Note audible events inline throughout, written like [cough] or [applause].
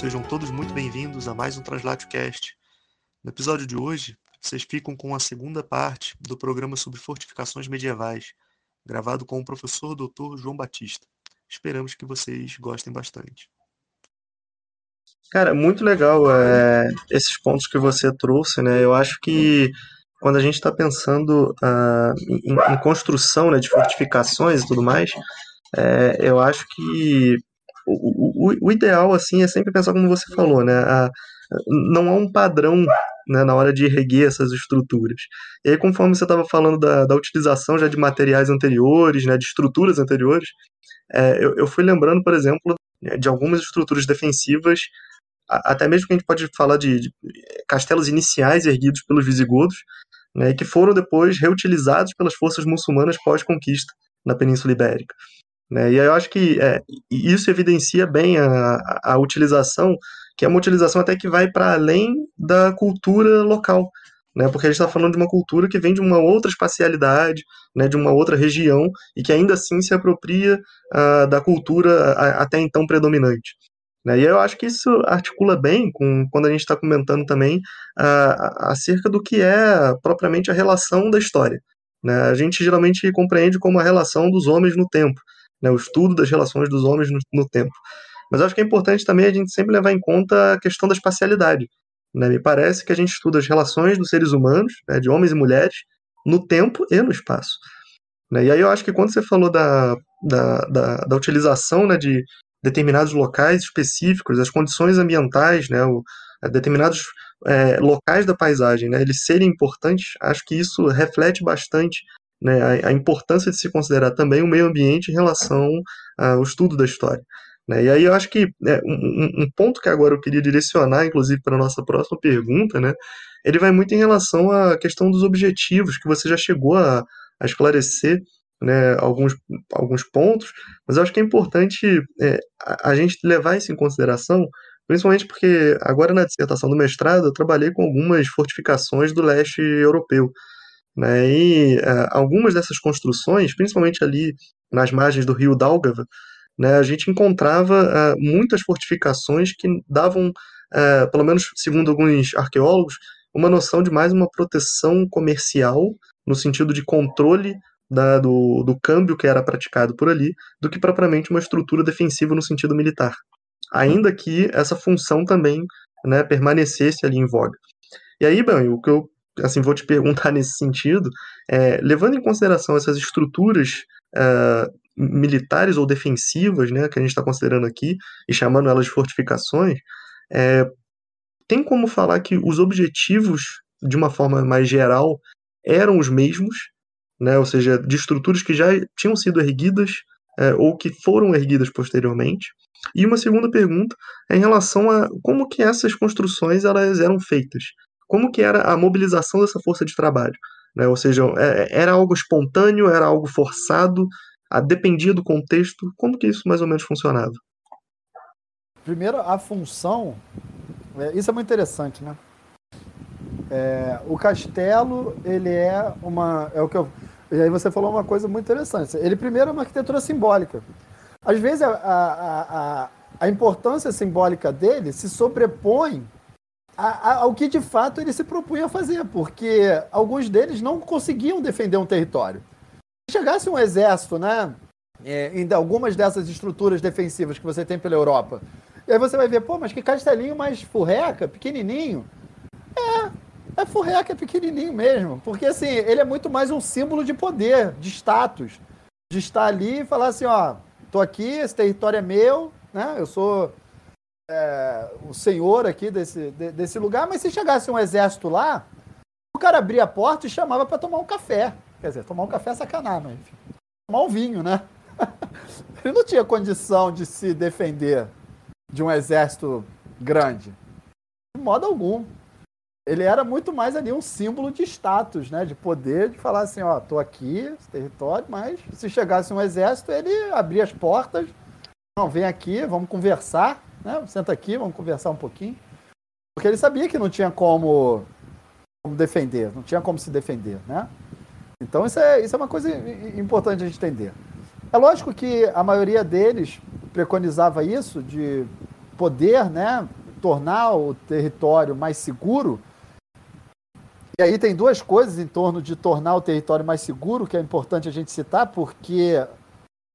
sejam todos muito bem-vindos a mais um Translate Cast. No episódio de hoje, vocês ficam com a segunda parte do programa sobre fortificações medievais, gravado com o professor Dr. João Batista. Esperamos que vocês gostem bastante. Cara, muito legal é, esses pontos que você trouxe, né? Eu acho que quando a gente está pensando uh, em, em, construção né, de fortificações e tudo mais, é, eu acho que o, o, o, ideal assim é sempre pensar como você falou, né? A, não há um padrão né, na hora de erguer essas estruturas. E aí, conforme você estava falando da, da, utilização já de materiais anteriores, né, de estruturas anteriores, é, eu, eu, fui lembrando, por exemplo, de algumas estruturas defensivas, até mesmo que a gente pode falar de, de castelos iniciais erguidos pelos visigodos, né, que foram depois reutilizados pelas forças muçulmanas pós-conquista na Península Ibérica. Né? E aí eu acho que é, isso evidencia bem a, a, utilização, que é uma utilização até que vai para além da cultura local, né? porque a gente está falando de uma cultura que vem de uma outra espacialidade, né? de uma outra região, e que ainda assim se apropria uh, da cultura a, até então predominante. Né? E eu acho que isso articula bem com quando a gente está comentando também uh, acerca do que é propriamente a relação da história. Né? A gente geralmente compreende como a relação dos homens no tempo, né, o estudo das relações dos homens no, no, tempo. Mas acho que é importante também a gente sempre levar em conta a questão da espacialidade. Né? Me parece que a gente estuda as relações dos seres humanos, né, de homens e mulheres, no tempo e no espaço. Né? E aí eu acho que quando você falou da, da, da, da utilização né, de determinados locais específicos, as condições ambientais, né, o, determinados é, locais da paisagem, né, eles serem importantes, acho que isso reflete bastante né, a, a, importância de se considerar também o meio ambiente em relação ao estudo da história. Né? E aí eu acho que é, um, um, ponto que agora eu queria direcionar, inclusive, para a nossa próxima pergunta, né, ele vai muito em relação à questão dos objetivos, que você já chegou a, a esclarecer né, alguns, alguns pontos, mas eu acho que é importante é, a, a gente levar isso em consideração, principalmente porque agora na dissertação do mestrado eu trabalhei com algumas fortificações do leste europeu, né? E uh, algumas dessas construções, principalmente ali nas margens do rio Daugava, né, a gente encontrava uh, muitas fortificações que davam, uh, pelo menos segundo alguns arqueólogos, uma noção de mais uma proteção comercial, no sentido de controle da, do, do câmbio que era praticado por ali, do que propriamente uma estrutura defensiva no sentido militar. Ainda que essa função também né, permanecesse ali em voga. E aí, bem, o que eu assim, vou te perguntar [laughs] nesse sentido, é, levando em consideração essas estruturas é, militares ou defensivas, né, que a gente está considerando aqui, e chamando elas de fortificações, é, tem como falar que os objetivos, de uma forma mais geral, eram os mesmos, né, ou seja, de estruturas que já tinham sido erguidas é, ou que foram erguidas posteriormente. E uma segunda pergunta é em relação a como que essas construções elas eram feitas como que era a mobilização dessa força de trabalho. Né? Ou seja, é, é, era algo espontâneo, era algo forçado, dependia do contexto. Como que isso mais ou menos funcionava? Primeiro, a função, é, isso é muito interessante, né? É, o castelo, ele é uma, é o que eu, e aí você falou uma coisa muito interessante. Ele primeiro é uma arquitetura simbólica. Às vezes a, a, a, a importância simbólica dele se sobrepõe ao que de fato ele se propunha fazer, porque alguns deles não conseguiam defender um território. Se chegasse um exército, né, é, em algumas dessas estruturas defensivas que você tem pela Europa, e aí você vai ver, pô, mas que castelinho mais furreca, pequenininho. É, é furreca, é pequenininho mesmo, porque assim, ele é muito mais um símbolo de poder, de status, de estar ali e falar assim, ó, tô aqui, esse território é meu, né, eu sou é, o senhor aqui desse, de, desse lugar, mas se chegasse um exército lá, o cara abria a porta e chamava para tomar um café. Quer dizer, tomar um café é sacanagem, mas enfim, tomar um vinho, né? [laughs] Ele não tinha condição de se defender de um exército grande, de modo algum. Ele era muito mais ali um símbolo de status, né? De poder, de falar assim, ó, tô aqui, esse território, mas se chegasse um exército, ele abria as portas, não, vem aqui, vamos conversar, né? Senta aqui, vamos conversar um pouquinho. Porque ele sabia que não tinha como, como defender, não tinha como se defender, né? Então isso é, isso é uma coisa importante a gente entender. É lógico que a maioria deles preconizava isso de poder, né, tornar o território mais seguro. E aí tem duas coisas em torno de tornar o território mais seguro que é importante a gente citar, porque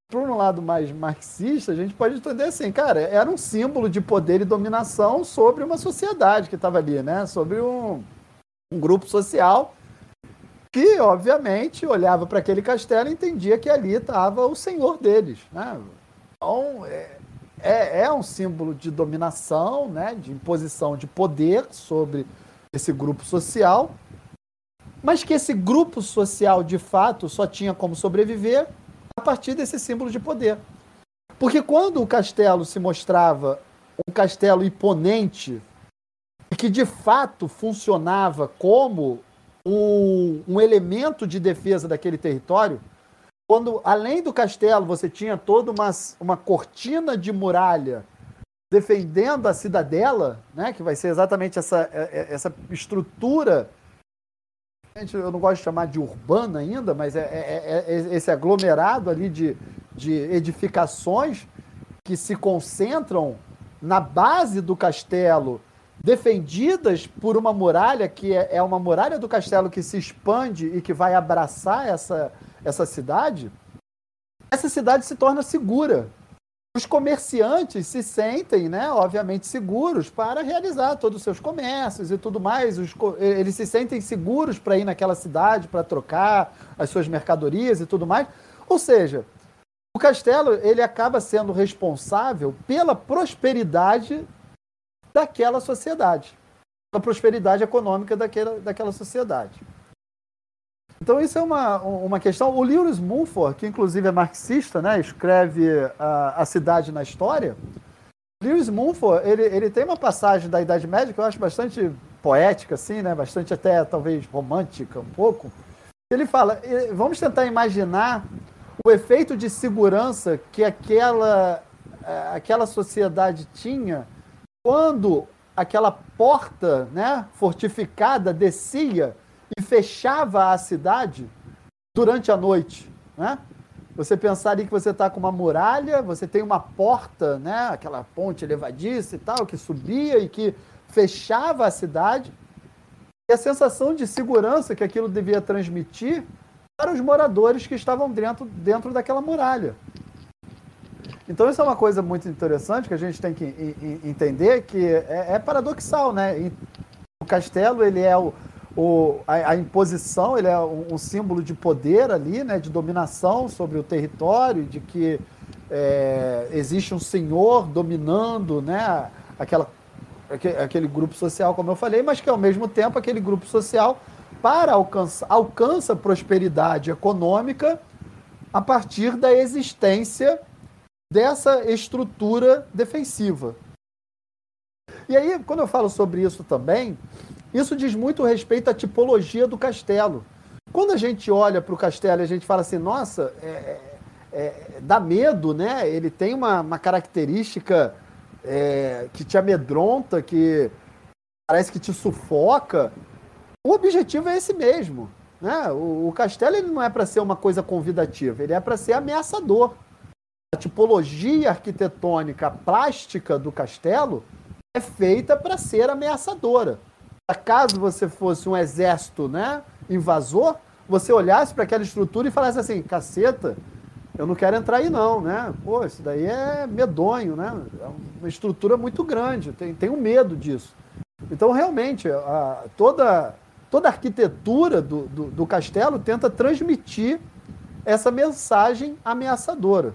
por um lado mais marxista, a gente pode entender assim, cara, era um símbolo de poder e dominação sobre uma sociedade que estava ali, né? Sobre um, um grupo social que, obviamente, olhava para aquele castelo e entendia que ali estava o senhor deles, né? Então, é, é, é um símbolo de dominação, né? De imposição de poder sobre esse grupo social, mas que esse grupo social, de fato, só tinha como sobreviver a partir desse símbolo de poder. Porque quando o castelo se mostrava um castelo imponente e que de fato funcionava como um, um, elemento de defesa daquele território, quando além do castelo você tinha toda uma, uma cortina de muralha defendendo a cidadela, né, que vai ser exatamente essa, é, é, essa estrutura eu não gosto de chamar de urbana ainda, mas é, é, é, é esse aglomerado ali de, de edificações que se concentram na base do castelo, defendidas por uma muralha que é, é uma muralha do castelo que se expande e que vai abraçar essa, essa cidade, essa cidade se torna segura os comerciantes se sentem, né, obviamente, seguros para realizar todos os seus comércios e tudo mais. Os, eles se sentem seguros para ir naquela cidade, para trocar as suas mercadorias e tudo mais. Ou seja, o castelo ele acaba sendo responsável pela prosperidade daquela sociedade, pela prosperidade econômica daquela, daquela sociedade. Então isso é uma, uma questão. O Lewis Mumford, que inclusive é marxista, né, escreve a, a Cidade na História. Lewis Mumford, ele, ele tem uma passagem da Idade Média que eu acho bastante poética, assim, né, bastante até talvez romântica um pouco. Ele fala, vamos tentar imaginar o efeito de segurança que aquela, aquela sociedade tinha quando aquela porta né, fortificada descia e fechava a cidade durante a noite, né? Você pensaria que você está com uma muralha, você tem uma porta, né? Aquela ponte elevadiça e tal, que subia e que fechava a cidade. E a sensação de segurança que aquilo devia transmitir para os moradores que estavam dentro, dentro daquela muralha. Então isso é uma coisa muito interessante que a gente tem que entender que é, é paradoxal, né? O castelo ele é o, o, a, a, imposição ele é um, um, símbolo de poder ali, né, de dominação sobre o território, de que é, existe um senhor dominando né, aquela, aquele, aquele grupo social, como eu falei, mas que ao mesmo tempo aquele grupo social para alcançar, alcança prosperidade econômica a partir da existência dessa estrutura defensiva. E aí, quando eu falo sobre isso também, isso diz muito respeito à tipologia do castelo. Quando a gente olha para o castelo e a gente fala assim, nossa, é, é, é, dá medo, né? Ele tem uma, uma característica é, que te amedronta, que parece que te sufoca. O objetivo é esse mesmo. Né? O, o castelo ele não é para ser uma coisa convidativa, ele é para ser ameaçador. A tipologia arquitetônica plástica do castelo é feita para ser ameaçadora caso você fosse um exército né, invasor, você olhasse para aquela estrutura e falasse assim, caceta, eu não quero entrar aí não, né? Pô, isso daí é medonho, né? É uma estrutura muito grande, tem, tenho medo disso. Então, realmente, a, toda, toda a arquitetura do, do, do castelo tenta transmitir essa mensagem ameaçadora.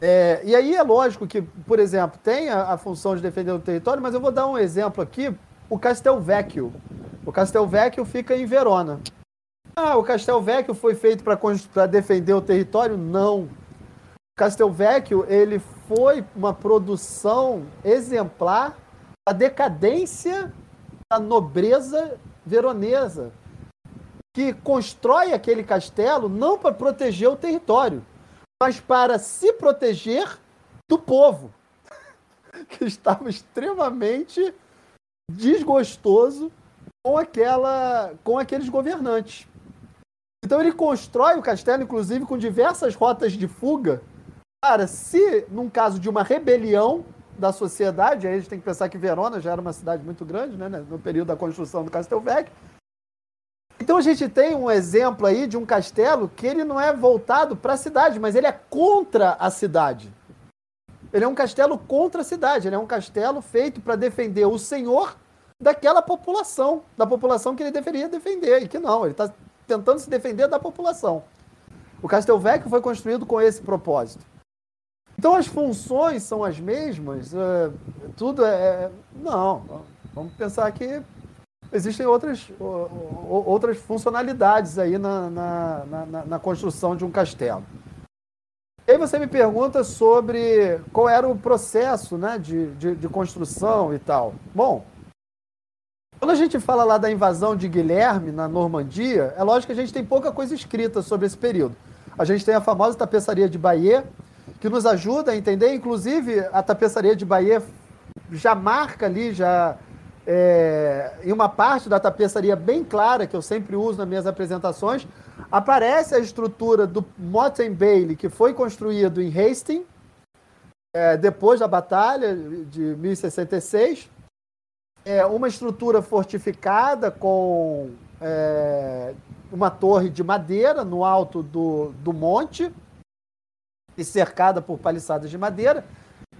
É, e aí é lógico que, por exemplo, tem a, a, função de defender o território, mas eu vou dar um exemplo aqui o Castelvecchio. O Castelvecchio fica em Verona. Ah, o Castelvecchio foi feito para defender o território? Não. O Castelvecchio ele foi uma produção exemplar da decadência da nobreza veronesa, que constrói aquele castelo não para proteger o território, mas para se proteger do povo, [laughs] que estava extremamente desgostoso com aquela com aqueles governantes. Então ele constrói o castelo, inclusive, com diversas rotas de fuga, para, se num caso de uma rebelião, da sociedade. Aí a gente tem que pensar que Verona já era uma cidade muito grande, né, no período da construção do Castelvecchio. Então a gente tem um exemplo aí de um castelo que ele não é voltado para a cidade, mas ele é contra a cidade. Ele é um castelo contra a cidade, ele é um castelo feito para defender o senhor daquela população, da população que ele deveria defender, e que não, ele está tentando se defender da população. O Castelvecchio foi construído com esse propósito. Então as funções são as mesmas, é, tudo é, é. Não, vamos pensar que existem outras, outras funcionalidades aí na, na, na, na construção de um castelo. E aí você me pergunta sobre qual era o processo né, de, de, de construção e tal. Bom, quando a gente fala lá da invasão de Guilherme na Normandia, é lógico que a gente tem pouca coisa escrita sobre esse período. A gente tem a famosa tapeçaria de Bayeux, que nos ajuda a entender, inclusive a tapeçaria de Bayeux já marca ali, já é, em uma parte da tapeçaria bem clara, que eu sempre uso nas minhas apresentações, aparece a estrutura do Motte Bailey, que foi construído em Hastings, é, depois da batalha de 1066, é uma estrutura fortificada com é, uma torre de madeira no alto do, do monte e cercada por paliçadas de madeira,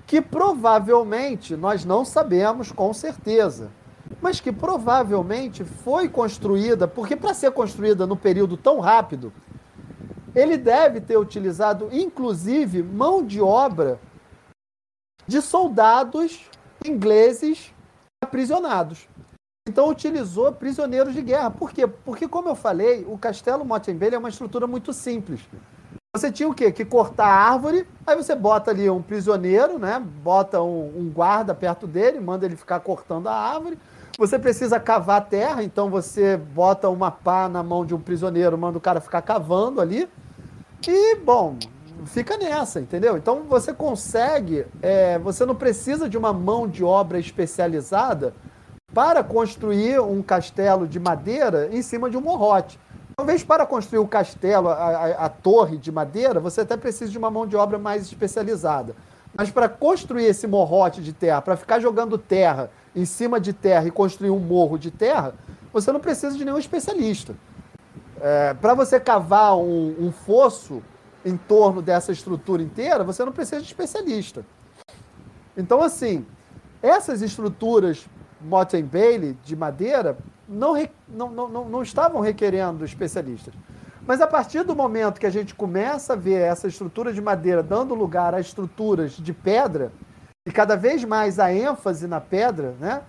que provavelmente nós não sabemos com certeza, mas que provavelmente foi construída, porque para ser construída no período tão rápido, ele deve ter utilizado inclusive mão de obra de soldados ingleses aprisionados. Então utilizou prisioneiros de guerra. Por quê? Porque, como eu falei, o castelo Mottembele é uma estrutura muito simples. Você tinha o quê? Que cortar a árvore, aí você bota ali um prisioneiro, né? Bota um, um guarda perto dele, manda ele ficar cortando a árvore. Você precisa cavar terra, então você bota uma pá na mão de um prisioneiro, manda o cara ficar cavando ali. E, bom, fica nessa, entendeu? Então você consegue, é, você não precisa de uma mão de obra especializada para construir um castelo de madeira em cima de um morrote. Talvez para construir o castelo, a, a, a torre de madeira, você até precise de uma mão de obra mais especializada. Mas para construir esse morrote de terra, para ficar jogando terra em cima de terra e construir um morro de terra, você não precisa de nenhum especialista. É, para você cavar um, um fosso em torno dessa estrutura inteira, você não precisa de especialista. Então, assim, essas estruturas Motte Bailey de madeira não, não, não, não estavam requerendo especialistas. Mas a partir do momento que a gente começa a ver essa estrutura de madeira dando lugar a estruturas de pedra, e cada vez mais a ênfase na pedra, né?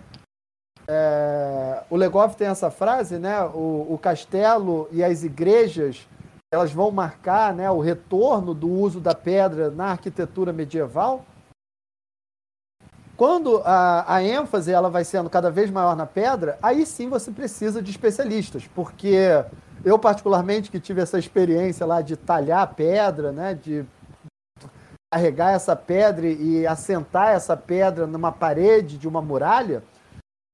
É, o Legoff tem essa frase, né? O, o castelo e as igrejas elas vão marcar né, o retorno do uso da pedra na arquitetura medieval. Quando a, a, ênfase ela vai sendo cada vez maior na pedra, aí sim você precisa de especialistas, porque eu particularmente que tive essa experiência lá de talhar a pedra, né, de carregar essa pedra e assentar essa pedra numa parede de uma muralha,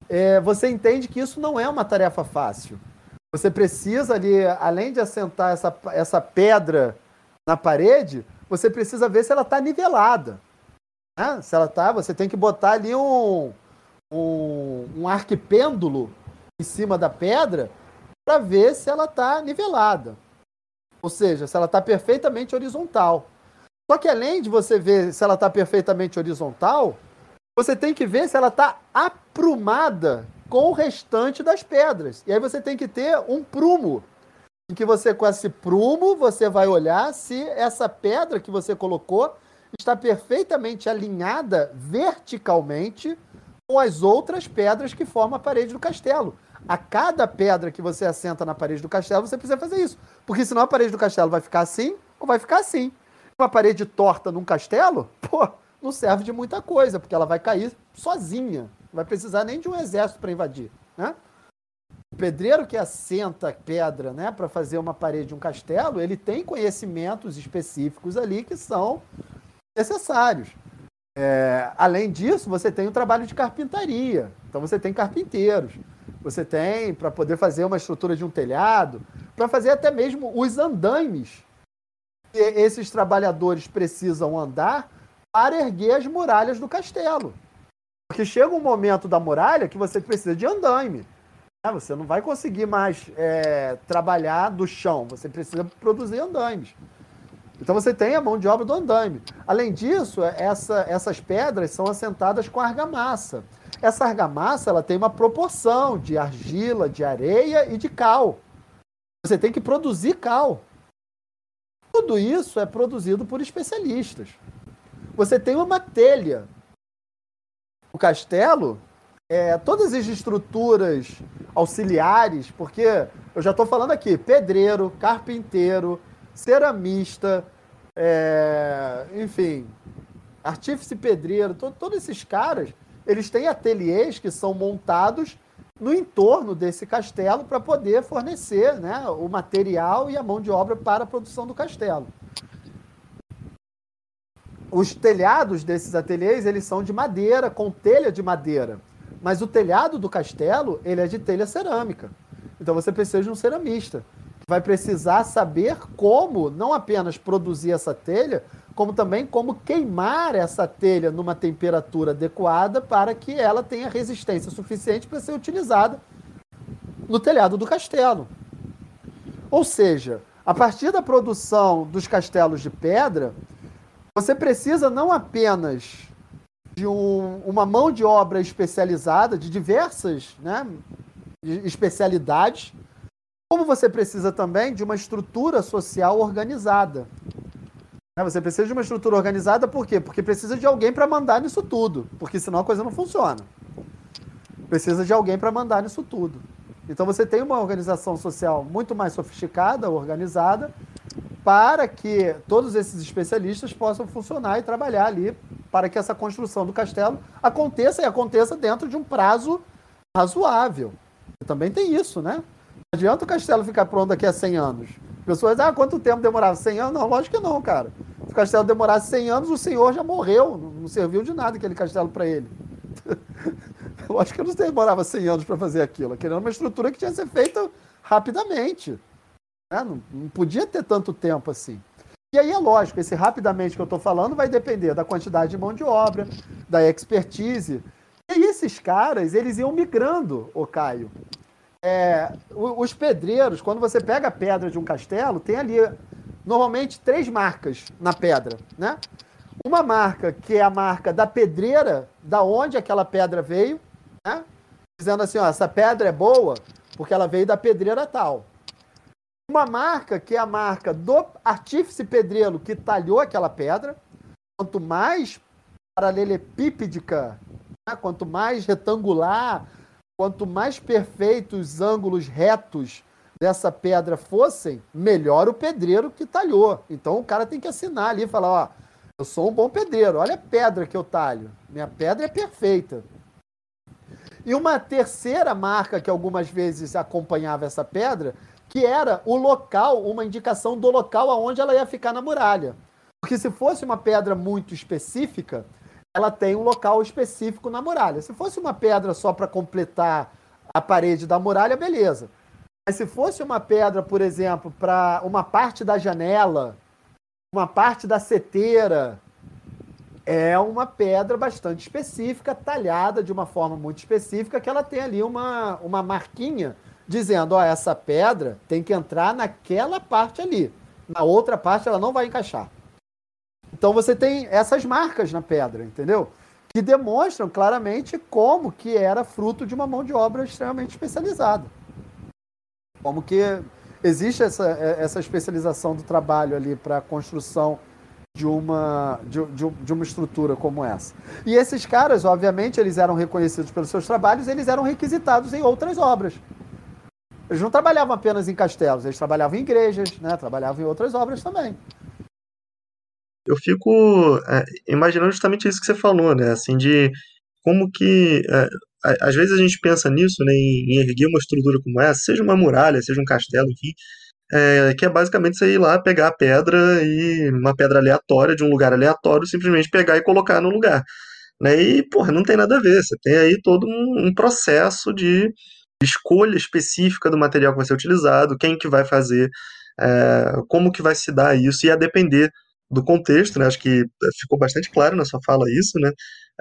é, você entende que isso não é uma tarefa fácil. Você precisa ali, além de assentar essa, essa pedra na parede, você precisa ver se ela está nivelada. Né? Se ela está, você tem que botar ali um, um, um arquipêndulo em cima da pedra para ver se ela está nivelada. Ou seja, se ela está perfeitamente horizontal. Só que além de você ver se ela está perfeitamente horizontal, você tem que ver se ela está aprumada com o restante das pedras. E aí você tem que ter um prumo, em que você, com esse prumo, você vai olhar se essa pedra que você colocou está perfeitamente alinhada verticalmente com as outras pedras que formam a parede do castelo. A cada pedra que você assenta na parede do castelo, você precisa fazer isso. Porque senão a parede do castelo vai ficar assim ou vai ficar assim. Uma parede torta num castelo, pô, não serve de muita coisa, porque ela vai cair sozinha. Não vai precisar nem de um exército para invadir, né? O pedreiro que assenta pedra, né, para fazer uma parede de um castelo, ele tem conhecimentos específicos ali que são necessários. É, além disso, você tem o trabalho de carpintaria. Então você tem carpinteiros. Você tem para poder fazer uma estrutura de um telhado, para fazer até mesmo os andaimes esses trabalhadores precisam andar para erguer as muralhas do castelo. Porque chega um momento da muralha que você precisa de andaime. Né? Você não vai conseguir mais é, trabalhar do chão, você precisa produzir andaimes. Então você tem a mão de obra do andaime. Além disso, essa, essas pedras são assentadas com argamassa. Essa argamassa ela tem uma proporção de argila, de areia e de cal. Você tem que produzir cal. Tudo isso é produzido por especialistas. Você tem uma telha. O castelo, é, todas as estruturas auxiliares, porque eu já estou falando aqui, pedreiro, carpinteiro, ceramista, é, enfim, artífice pedreiro, to, todos esses caras, eles têm ateliês que são montados no entorno desse castelo para poder fornecer né, o material e a mão de obra para a produção do castelo. Os telhados desses ateliês eles são de madeira, com telha de madeira. Mas o telhado do castelo ele é de telha cerâmica. Então você precisa de um ceramista vai precisar saber como não apenas produzir essa telha, como também como queimar essa telha numa temperatura adequada para que ela tenha resistência suficiente para ser utilizada no telhado do castelo. Ou seja, a partir da produção dos castelos de pedra, você precisa não apenas de um, uma mão de obra especializada, de diversas né, especialidades, como você precisa também de uma estrutura social organizada. Né, você precisa de uma estrutura organizada por quê? Porque precisa de alguém para mandar nisso tudo, porque senão a coisa não funciona. Precisa de alguém para mandar nisso tudo. Então você tem uma organização social muito mais sofisticada, organizada, para que todos esses especialistas possam funcionar e trabalhar ali para que essa construção do castelo aconteça e aconteça dentro de um prazo razoável. Também tem isso, né? Adianta o castelo ficar pronto daqui a 100 anos. Pessoas, ah, quanto tempo demorava? 100 anos? Não, lógico que não, cara. Se o castelo demorasse 100 anos, o senhor já morreu. Não serviu de nada aquele castelo para ele. [laughs] lógico que não demorava 100 anos para fazer aquilo. Era uma estrutura que tinha que ser feita rapidamente. Né? Não, não podia ter tanto tempo assim. E aí é lógico, esse rapidamente que eu estou falando vai depender da quantidade de mão de obra, da expertise. E esses caras, eles iam migrando, o Caio é, os pedreiros, quando você pega a pedra de um castelo, tem ali normalmente três marcas na pedra, né? Uma marca que é a marca da pedreira, da onde aquela pedra veio, né? Dizendo assim, ó, essa pedra é boa porque ela veio da pedreira tal. Uma marca que é a marca do artífice pedreiro que talhou aquela pedra. Quanto mais paralelepípedica, né? quanto mais retangular, quanto mais perfeitos os ângulos retos dessa pedra fossem, melhor o pedreiro que talhou. Então o cara tem que assinar ali e falar, ó, eu sou um bom pedreiro, olha a pedra que eu talho. Minha pedra é perfeita. E uma terceira marca que algumas vezes acompanhava essa pedra, que era o local, uma indicação do local aonde ela ia ficar na muralha. Porque se fosse uma pedra muito específica, ela tem um local específico na muralha. Se fosse uma pedra só para completar a parede da muralha, beleza. Mas se fosse uma pedra, por exemplo, para uma parte da janela, uma parte da seteira, é uma pedra bastante específica, talhada de uma forma muito específica, que ela tem ali uma, uma marquinha dizendo: ó, essa pedra tem que entrar naquela parte ali. Na outra parte ela não vai encaixar. Então você tem essas marcas na pedra, entendeu? Que demonstram claramente como que era fruto de uma mão de obra extremamente especializada. Como que existe essa, essa especialização do trabalho ali para a construção de uma, de, de, de, uma estrutura como essa. E esses caras, obviamente, eles eram reconhecidos pelos seus trabalhos, eles eram requisitados em outras obras. Eles não trabalhavam apenas em castelos, eles trabalhavam em igrejas, né? trabalhavam em outras obras também eu fico é, imaginando justamente isso que você falou, né? Assim, de como que. É, às vezes a gente pensa nisso, né, em, erguer uma estrutura como essa, seja uma muralha, seja um castelo, enfim, é, que é basicamente você ir lá pegar a pedra e uma pedra aleatória de um lugar aleatório, simplesmente pegar e colocar no lugar. Né? E, porra, não tem nada a ver. Você tem aí todo um, um processo de escolha específica do material que vai ser utilizado, quem que vai fazer, é, como que vai se dar isso, e a depender do contexto, né? Acho que é, ficou bastante claro na sua fala isso, né?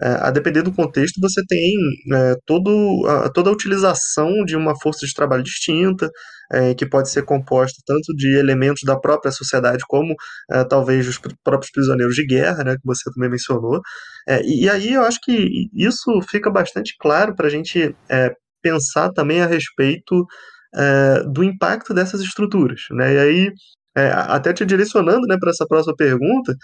É, a depender do contexto, você tem é, todo, a, toda a utilização de uma força de trabalho distinta, é, que pode ser composta tanto de elementos da própria sociedade, como é, talvez os próprios prisioneiros de guerra, né, que você também mencionou. E, e, aí eu acho que isso fica bastante claro para a gente pensar também a respeito do impacto dessas estruturas. Né? E aí é, até te direcionando né, para essa próxima pergunta,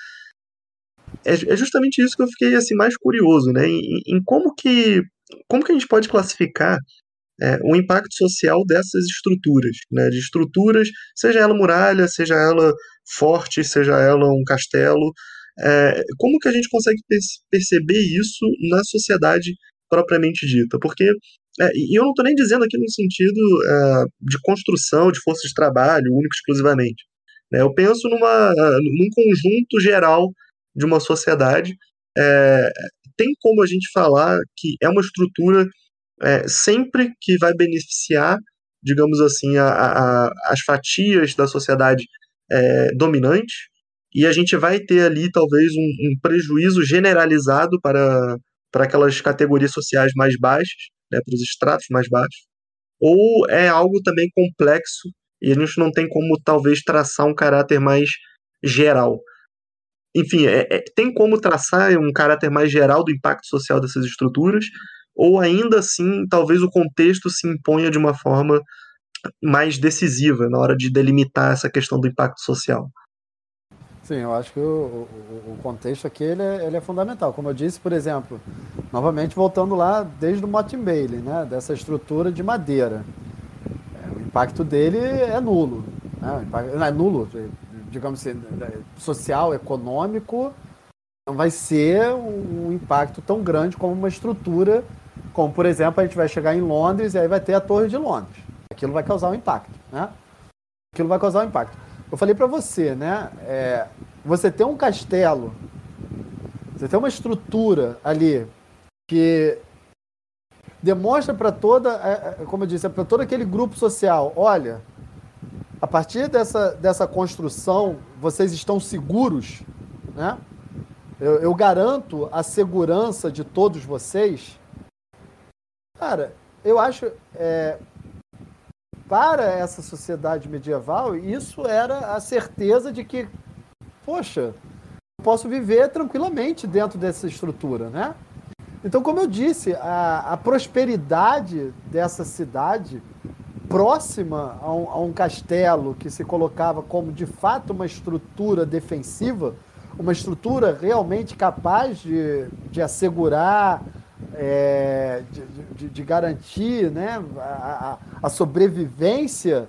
é, é, justamente isso que eu fiquei assim mais curioso, né, em, em como que como que a gente pode classificar é, o impacto social dessas estruturas, né, de estruturas, seja ela muralha, seja ela forte, seja ela um castelo, é, como que a gente consegue perceber isso na sociedade propriamente dita? Porque é, e eu não estou nem dizendo aqui no sentido é, de construção de força de trabalho, único exclusivamente. Né? Eu penso numa, num conjunto geral de uma sociedade. É, tem como a gente falar que é uma estrutura é, sempre que vai beneficiar, digamos assim, a, a, as fatias da sociedade é, dominante, e a gente vai ter ali talvez um, um, prejuízo generalizado para, para aquelas categorias sociais mais baixas, né, para os estratos mais baixos, ou é algo também complexo e a gente não tem como talvez traçar um caráter mais geral. Enfim, é, é, tem como traçar um caráter mais geral do impacto social dessas estruturas, ou ainda assim, talvez o contexto se imponha de uma forma mais decisiva na hora de delimitar essa questão do impacto social. Sim, eu acho que o, o, o contexto aqui ele é, ele é, fundamental. Como eu disse, por exemplo, novamente voltando lá desde o Motte Bailey, né, dessa estrutura de madeira impacto dele é nulo. Né? Não é nulo, digamos assim, social, econômico, não vai ser um impacto tão grande como uma estrutura, como por exemplo, a gente vai chegar em Londres e aí vai ter a Torre de Londres. Aquilo vai causar um impacto, né? Aquilo vai causar um impacto. Eu falei para você, né? É, você tem um castelo, você tem uma estrutura ali que demonstra para toda, é, é, como eu disse, para todo aquele grupo social, olha, a partir dessa, dessa construção, vocês estão seguros, né? Eu, eu garanto a segurança de todos vocês. Cara, eu acho, é, para essa sociedade medieval, isso era a certeza de que, poxa, posso viver tranquilamente dentro dessa estrutura, né? Então, como eu disse, a, a prosperidade dessa cidade, próxima a um, a um, castelo que se colocava como de fato uma estrutura defensiva, uma estrutura realmente capaz de, de assegurar, é, de, de, de, garantir né, a, a, sobrevivência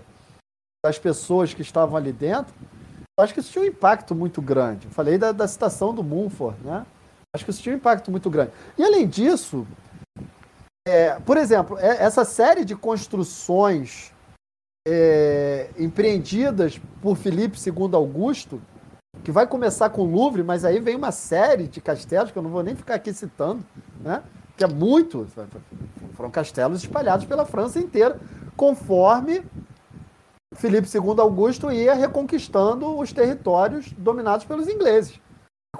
das pessoas que estavam ali dentro, eu acho que isso tinha um impacto muito grande. Eu falei da, da citação do Mumford, né? Acho que isso tinha um impacto muito grande. E além disso, é, por exemplo, é, essa série de construções é, empreendidas por Filipe II Augusto, que vai começar com o Louvre, mas aí vem uma série de castelos que eu não vou nem ficar aqui citando, né? que é muito. Foram castelos espalhados pela França inteira, conforme Filipe II Augusto ia reconquistando os territórios dominados pelos ingleses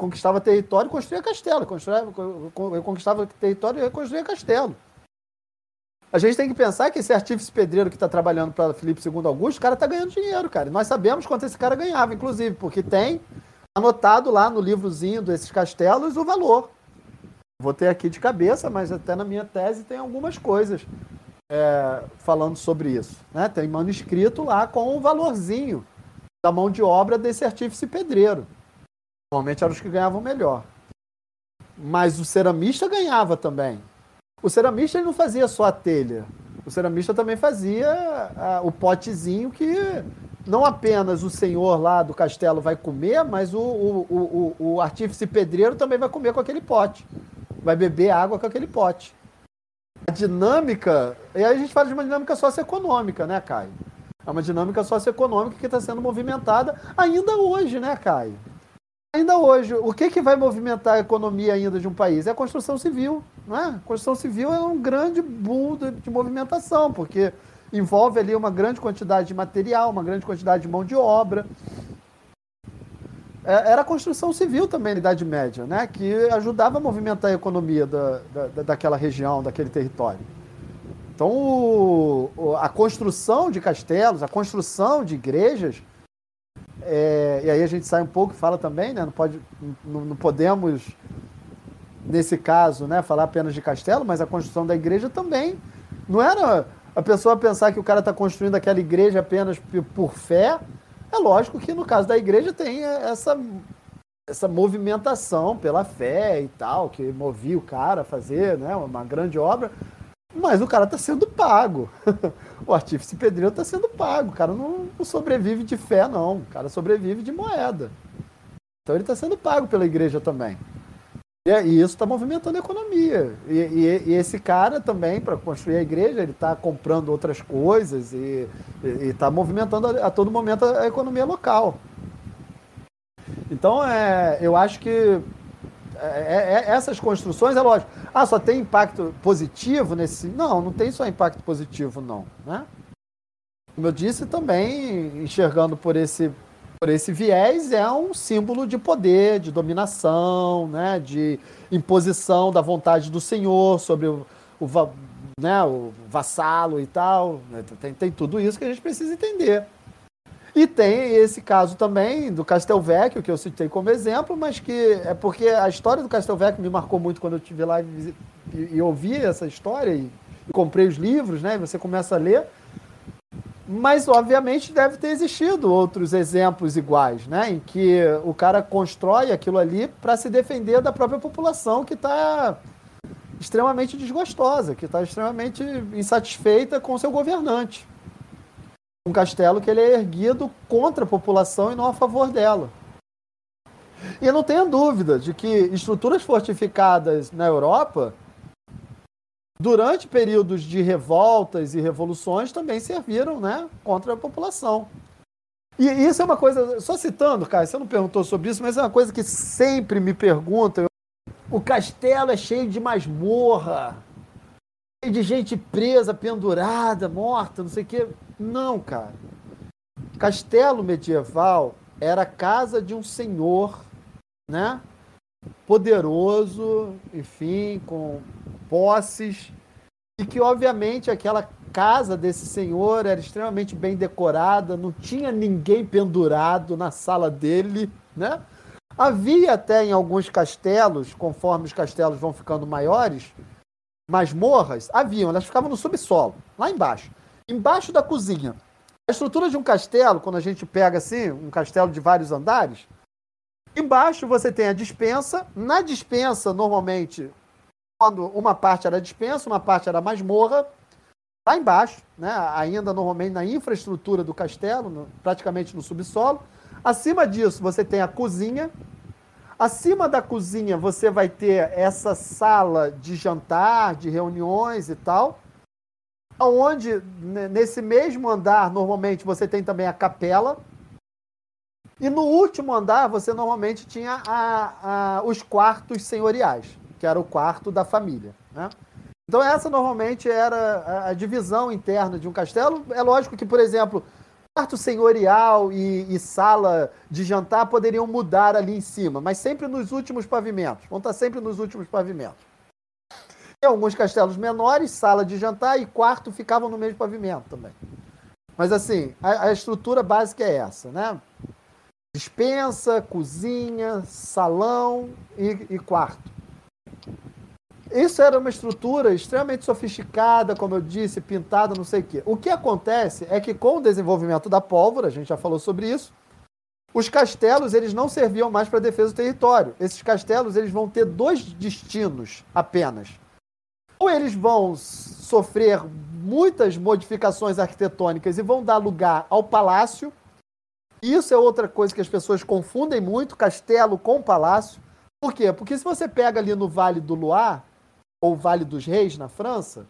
conquistava território e construía castelo. conquistava território e reconstruía castelo. A gente tem que pensar que esse artífice pedreiro que está trabalhando para Felipe II Augusto, o cara está ganhando dinheiro, cara. Nós sabemos quanto esse cara ganhava, inclusive, porque tem anotado lá no livrozinho desses castelos o valor. Vou ter aqui de cabeça, mas até na minha tese tem algumas coisas é, falando sobre isso. Né? Tem manuscrito lá com o valorzinho da mão de obra desse artífice pedreiro. Normalmente eram os que ganhavam melhor. Mas o ceramista ganhava também. O ceramista ele não fazia só a telha. O ceramista também fazia a, o potezinho que não apenas o senhor lá do castelo vai comer, mas o, o, o, o, artífice pedreiro também vai comer com aquele pote. Vai beber água com aquele pote. A dinâmica. E aí a gente fala de uma dinâmica socioeconômica, né, Caio? É uma dinâmica socioeconômica que está sendo movimentada ainda hoje, né, Caio? Ainda hoje, o que, que vai movimentar a economia ainda de um país? É a construção civil. Não é? A construção civil é um grande boom de, de movimentação, porque envolve ali uma grande quantidade de material, uma grande quantidade de mão de obra. é, era a construção civil também na Idade Média, né? que ajudava a movimentar a economia da, da, daquela região, daquele território. Então, o, a construção de castelos, a construção de igrejas, é, e aí a gente sai um pouco e fala também, né? não, pode, não, não podemos, nesse caso, né, falar apenas de castelo, mas a construção da igreja também. Não era a pessoa pensar que o cara está construindo aquela igreja apenas por fé, é lógico que no caso da igreja tem essa, essa movimentação pela fé e tal, que movia o cara a fazer né, uma grande obra, mas o cara está sendo pago. [laughs] o artífice pedreiro está sendo pago. O cara não, não, sobrevive de fé, não. O cara sobrevive de moeda. Então ele está sendo pago pela igreja também. E, e isso está movimentando a economia. E, e, e esse cara também, para construir a igreja, ele está comprando outras coisas e está movimentando a, a, todo momento a, a, economia local. Então, é, eu acho que é, é, é, essas construções, é lógico. Ah, só tem impacto positivo nesse. Não, não tem só impacto positivo, não. Né? Como eu disse, também enxergando por esse por esse viés, é um símbolo de poder, de dominação, né, de imposição da vontade do senhor sobre o, o, né, o vassalo e tal. Tem, tem tudo isso que a gente precisa entender. E tem esse caso também do Castelvecchio, que eu citei como exemplo, mas que é porque a história do Castelvecchio me marcou muito quando eu estive lá e, e, e ouvi essa história e, e, comprei os livros, né? E você começa a ler. Mas, obviamente, deve ter existido outros exemplos iguais, né? Em que o cara constrói aquilo ali para se defender da própria população que está extremamente desgostosa, que está extremamente insatisfeita com seu governante. Um castelo que ele é erguido contra a população e não a favor dela. E não tenha dúvida de que estruturas fortificadas na Europa durante períodos de revoltas e revoluções, também serviram né, contra a população. E isso é uma coisa, só citando, cara, você não perguntou sobre isso, mas é uma coisa que sempre me perguntam. O castelo é cheio de masmorra, de gente presa, pendurada, morta, não sei o quê. Não, cara. Castelo medieval era a casa de um senhor, né? Poderoso, enfim, com posses, e que, obviamente, aquela casa desse senhor era extremamente bem decorada, não tinha ninguém pendurado na sala dele, né? Havia até em alguns castelos, conforme os castelos vão ficando maiores, masmorras, haviam, elas ficavam no subsolo, lá embaixo, embaixo da cozinha. A estrutura de um castelo, quando a gente pega assim, um castelo de vários andares, embaixo você tem a dispensa, na dispensa, normalmente, quando uma parte era dispensa, uma parte era masmorra, lá embaixo, né, ainda normalmente na infraestrutura do castelo, no, praticamente no subsolo. Acima disso, você tem a cozinha. Acima da cozinha, você vai ter essa sala de jantar, de reuniões e tal. Onde, nesse mesmo andar, normalmente você tem também a capela. E no último andar, você normalmente tinha a, a, os quartos senhoriais que era o quarto da família. Né? Então, essa normalmente era a, divisão interna de um castelo. É lógico que, por exemplo, quarto senhorial e, e, sala de jantar poderiam mudar ali em cima, mas sempre nos últimos pavimentos. Vão estar sempre nos últimos pavimentos. Em alguns castelos menores, sala de jantar e quarto ficavam no mesmo pavimento também. Mas assim, a, a estrutura básica é essa, né? Dispensa, cozinha, salão e, e quarto. Isso era uma estrutura extremamente sofisticada, como eu disse, pintada, não sei o quê. O que acontece é que com o desenvolvimento da pólvora, a gente já falou sobre isso, os castelos eles não serviam mais para defesa do território. Esses castelos eles vão ter dois destinos apenas. Ou eles vão sofrer muitas modificações arquitetônicas e vão dar lugar ao palácio. Isso é outra coisa que as pessoas confundem muito, castelo com palácio. Por quê? Porque se você pega ali no Vale do Loire, ou Vale dos Reis, na França,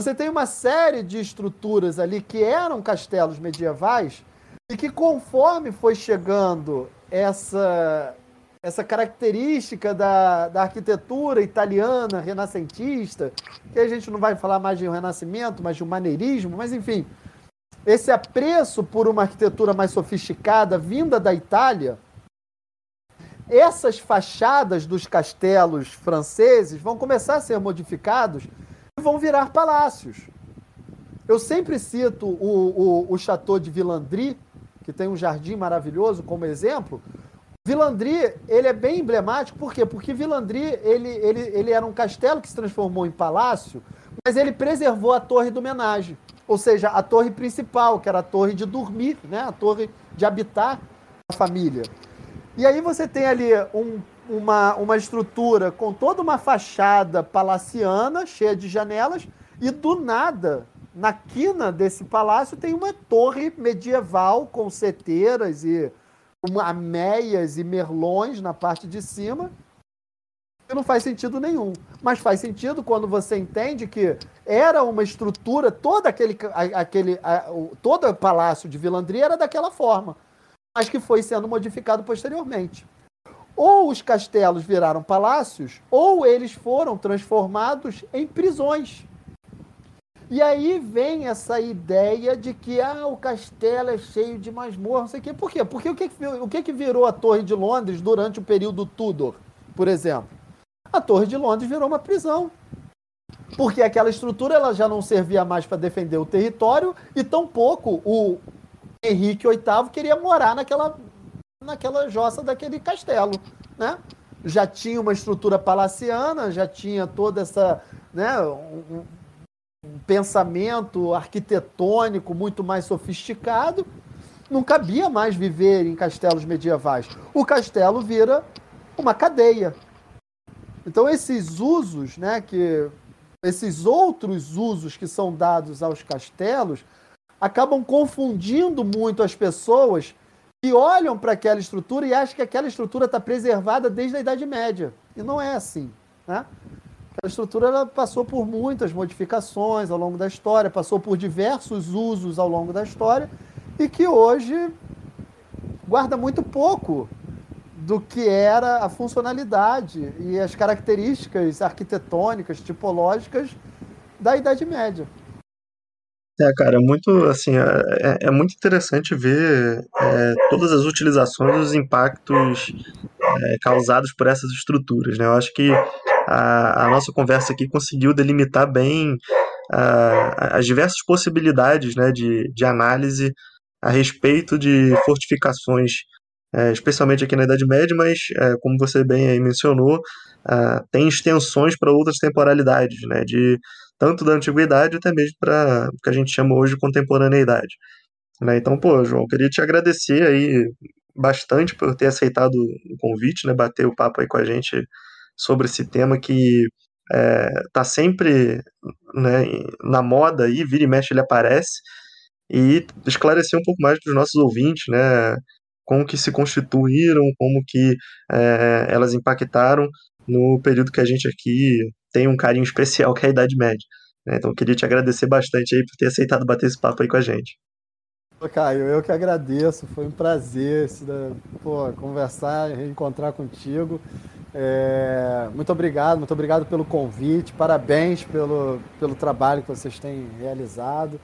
você tem uma série de estruturas ali que eram castelos medievais e que, conforme foi chegando essa, essa característica da, da arquitetura italiana renascentista, que a gente não vai falar mais de um renascimento, mas de um maneirismo, mas enfim, esse apreço por uma arquitetura mais sofisticada vinda da Itália essas fachadas dos castelos franceses vão começar a ser modificados e vão virar palácios. Eu sempre cito o, o, o Chateau de Villandry, que tem um jardim maravilhoso como exemplo. Villandry, ele é bem emblemático, por quê? Porque Villandry, ele, ele, ele era um castelo que se transformou em palácio, mas ele preservou a torre do homenagem, ou seja, a torre principal, que era a torre de dormir, né? a torre de habitar a família. E aí você tem ali um, uma, uma estrutura com toda uma fachada palaciana, cheia de janelas, e do nada, na quina desse palácio, tem uma torre medieval com seteiras e uma meias e merlões na parte de cima, que não faz sentido nenhum. Mas faz sentido quando você entende que era uma estrutura, todo aquele, aquele todo o palácio de Vilandria era daquela forma, mas que foi sendo modificado posteriormente. Ou os castelos viraram palácios, ou eles foram transformados em prisões. E aí vem essa ideia de que ah, o castelo é cheio de masmorra, não sei o quê. Por quê? Porque o que, o que, virou a Torre de Londres durante o período Tudor, por exemplo? A Torre de Londres virou uma prisão. Porque aquela estrutura ela já não servia mais para defender o território e tampouco o Henrique VIII queria morar naquela, naquela jossa daquele castelo, né? Já tinha uma estrutura palaciana, já tinha toda essa, né, um, um pensamento arquitetônico muito mais sofisticado, não cabia mais viver em castelos medievais. O castelo vira uma cadeia. Então esses usos, né, que esses outros usos que são dados aos castelos acabam confundindo muito as pessoas que olham para aquela estrutura e acham que aquela estrutura está preservada desde a Idade Média. E não é assim. Né? A estrutura passou por muitas modificações ao longo da história, passou por diversos usos ao longo da história e que hoje guarda muito pouco do que era a funcionalidade e as características arquitetônicas, tipológicas da Idade Média. É, cara, muito assim, é, é muito interessante ver é, todas as utilizações os impactos é, causados por essas estruturas, né? Eu acho que a, a nossa conversa aqui conseguiu delimitar bem a, as diversas possibilidades né, de, de análise a respeito de fortificações, é, especialmente aqui na Idade Média, mas, é, como você bem mencionou, tem extensões para outras temporalidades, né, de, tanto da antiguidade até mesmo para o que a gente chama hoje de contemporaneidade. Né? Então, pô, João, queria te agradecer aí bastante por ter aceitado o convite, né, bater o papo aí com a gente sobre esse tema que está é, sempre né, na moda aí, vira e mexe ele aparece, e esclarecer um pouco mais para os nossos ouvintes, né, como que se constituíram, como que é, elas impactaram no período que a gente aqui tem um carinho especial, que é a Idade Média. Né? Então, queria te agradecer bastante aí por ter aceitado bater esse papo aí com a gente. Caio, eu que agradeço, foi um prazer pô, conversar, reencontrar contigo. É, muito obrigado, muito obrigado pelo convite, parabéns pelo, pelo trabalho que vocês têm realizado.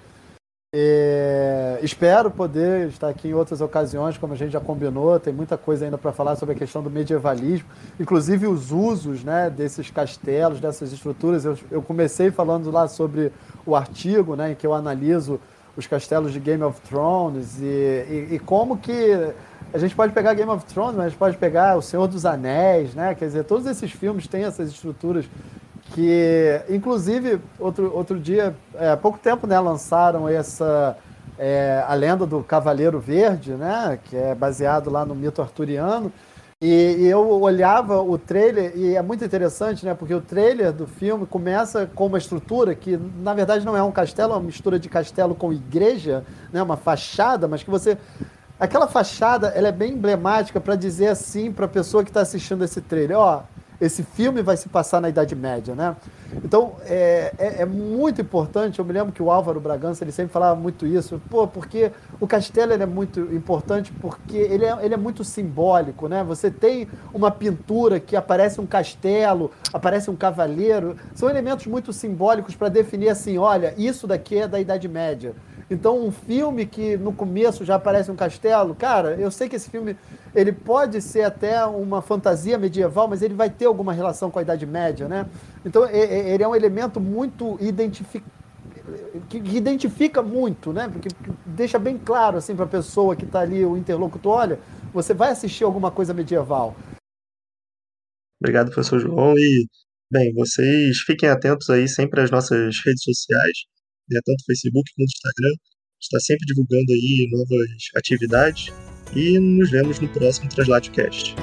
É, espero poder estar aqui em outras ocasiões, como a gente já combinou. Tem muita coisa ainda para falar sobre a questão do medievalismo, inclusive os usos né, desses castelos, dessas estruturas. Eu, eu comecei falando lá sobre o artigo né, em que eu analiso os castelos de Game of Thrones e, e, e como que a gente pode pegar Game of Thrones, mas a gente pode pegar O Senhor dos Anéis, né? Quer dizer, todos esses filmes têm essas estruturas que, inclusive, outro, outro dia, é, há pouco tempo, né, lançaram essa é, a lenda do Cavaleiro Verde, né? Que é baseado lá no mito arturiano. E, e, eu olhava o trailer e é muito interessante, né? Porque o trailer do filme começa com uma estrutura que, na verdade, não é um castelo, é uma mistura de castelo com igreja, né? Uma fachada, mas que você Aquela fachada, ela é bem emblemática para dizer assim para a pessoa que está assistindo esse trailer, ó, esse filme vai se passar na Idade Média, né? Então, é, é, é, muito importante, eu me lembro que o Álvaro Bragança, ele sempre falava muito isso, pô, porque o castelo é muito importante porque ele é, ele é muito simbólico, né? Você tem uma pintura que aparece um castelo, aparece um cavaleiro, são elementos muito simbólicos para definir assim, olha, isso daqui é da Idade Média. Então, um filme que no começo já aparece um castelo, cara, eu sei que esse filme ele pode ser até uma fantasia medieval, mas ele vai ter alguma relação com a Idade Média, né? Então ele é um elemento muito identificado que identifica muito, né? Porque deixa bem claro assim para a pessoa que está ali, o interlocutor, olha, você vai assistir alguma coisa medieval. Obrigado, professor João. E, bem, vocês fiquem atentos aí sempre às nossas redes sociais, né, tanto Facebook quanto Instagram. está sempre divulgando aí novas atividades. E nos vemos no próximo Translatecast.